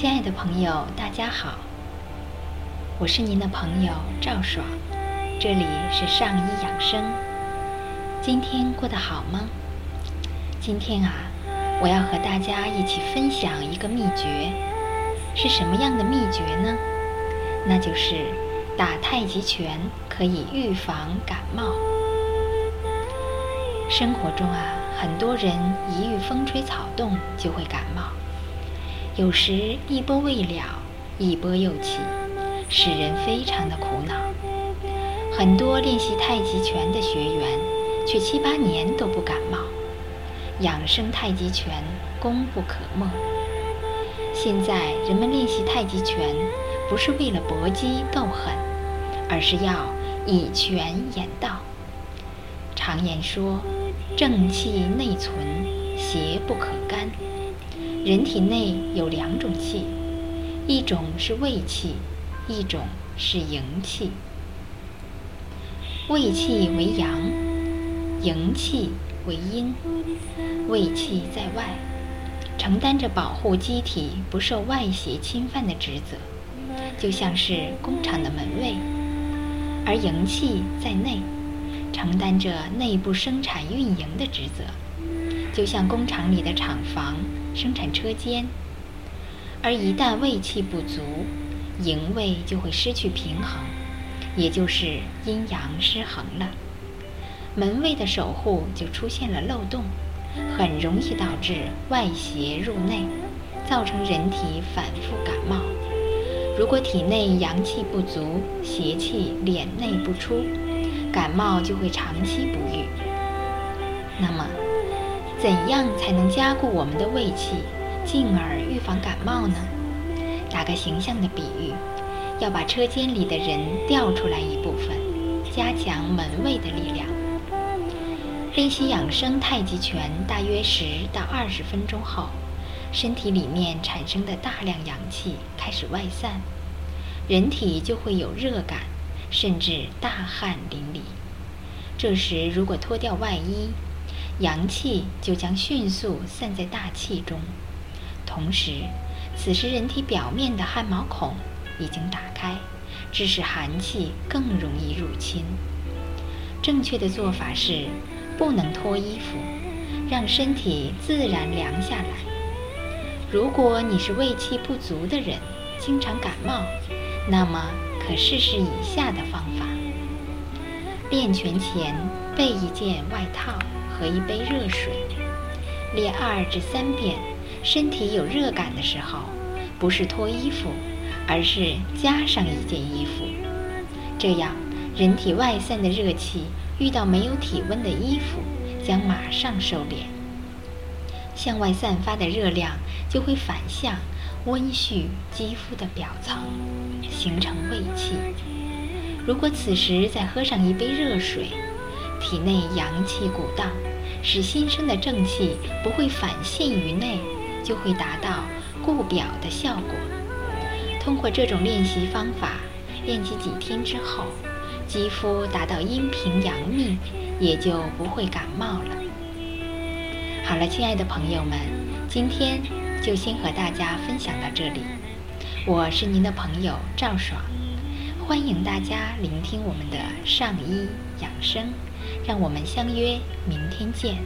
亲爱的朋友，大家好，我是您的朋友赵爽，这里是上医养生。今天过得好吗？今天啊，我要和大家一起分享一个秘诀，是什么样的秘诀呢？那就是打太极拳可以预防感冒。生活中啊，很多人一遇风吹草动就会感冒，有时一波未了，一波又起，使人非常的苦恼。很多练习太极拳的学员，却七八年都不感冒。养生太极拳功不可没。现在人们练习太极拳，不是为了搏击斗狠，而是要以拳演道。常言说：“正气内存，邪不可干。”人体内有两种气，一种是胃气，一种是营气。胃气为阳，营气为阴。胃气在外，承担着保护机体不受外邪侵犯的职责，就像是工厂的门卫；而营气在内，承担着内部生产运营的职责，就像工厂里的厂房生产车间。而一旦胃气不足，营卫就会失去平衡，也就是阴阳失衡了，门卫的守护就出现了漏洞。很容易导致外邪入内，造成人体反复感冒。如果体内阳气不足，邪气敛内不出，感冒就会长期不愈。那么，怎样才能加固我们的胃气，进而预防感冒呢？打个形象的比喻，要把车间里的人调出来一部分，加强门卫的力量。练习养生太极拳大约十到二十分钟后，身体里面产生的大量阳气开始外散，人体就会有热感，甚至大汗淋漓。这时如果脱掉外衣，阳气就将迅速散在大气中，同时，此时人体表面的汗毛孔已经打开，致使寒气更容易入侵。正确的做法是。不能脱衣服，让身体自然凉下来。如果你是胃气不足的人，经常感冒，那么可试试以下的方法：练拳前备一件外套和一杯热水，练二至三遍。身体有热感的时候，不是脱衣服，而是加上一件衣服。这样，人体外散的热气。遇到没有体温的衣服，将马上收敛。向外散发的热量就会反向温煦肌肤的表层，形成胃气。如果此时再喝上一杯热水，体内阳气鼓荡，使新生的正气不会反陷于内，就会达到固表的效果。通过这种练习方法，练习几天之后。肌肤达到阴平阳秘，也就不会感冒了。好了，亲爱的朋友们，今天就先和大家分享到这里。我是您的朋友赵爽，欢迎大家聆听我们的上医养生，让我们相约明天见。